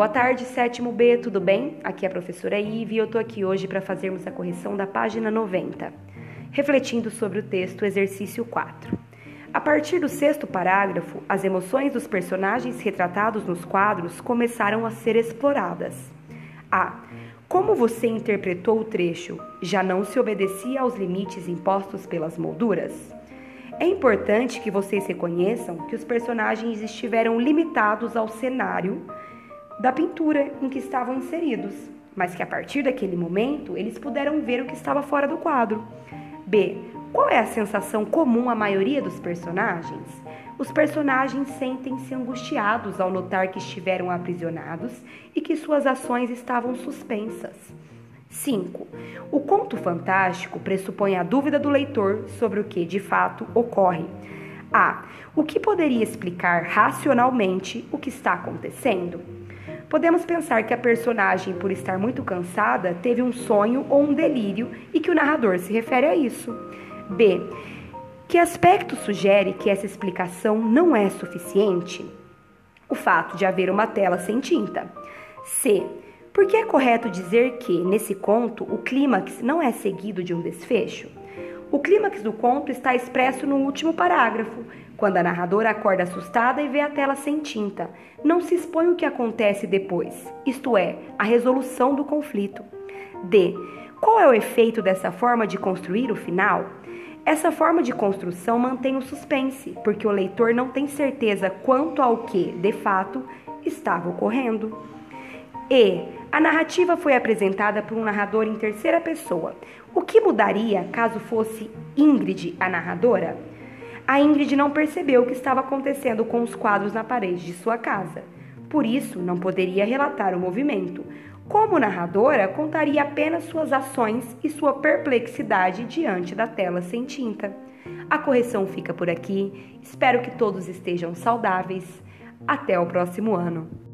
Boa tarde, sétimo B, tudo bem? Aqui é a professora Ive e eu tô aqui hoje para fazermos a correção da página 90, refletindo sobre o texto exercício 4. A partir do sexto parágrafo, as emoções dos personagens retratados nos quadros começaram a ser exploradas. A. Como você interpretou o trecho? Já não se obedecia aos limites impostos pelas molduras? É importante que vocês reconheçam que os personagens estiveram limitados ao cenário da pintura em que estavam inseridos, mas que a partir daquele momento eles puderam ver o que estava fora do quadro. B. Qual é a sensação comum à maioria dos personagens? Os personagens sentem-se angustiados ao notar que estiveram aprisionados e que suas ações estavam suspensas. 5. O conto fantástico pressupõe a dúvida do leitor sobre o que de fato ocorre. A. O que poderia explicar racionalmente o que está acontecendo? Podemos pensar que a personagem, por estar muito cansada, teve um sonho ou um delírio e que o narrador se refere a isso. B. Que aspecto sugere que essa explicação não é suficiente? O fato de haver uma tela sem tinta. C. Por que é correto dizer que, nesse conto, o clímax não é seguido de um desfecho? O clímax do conto está expresso no último parágrafo, quando a narradora acorda assustada e vê a tela sem tinta. Não se expõe o que acontece depois, isto é, a resolução do conflito. D. Qual é o efeito dessa forma de construir o final? Essa forma de construção mantém o suspense, porque o leitor não tem certeza quanto ao que, de fato, estava ocorrendo. E. A narrativa foi apresentada por um narrador em terceira pessoa. O que mudaria caso fosse Ingrid a narradora? A Ingrid não percebeu o que estava acontecendo com os quadros na parede de sua casa. Por isso, não poderia relatar o movimento. Como narradora, contaria apenas suas ações e sua perplexidade diante da tela sem tinta. A correção fica por aqui. Espero que todos estejam saudáveis. Até o próximo ano.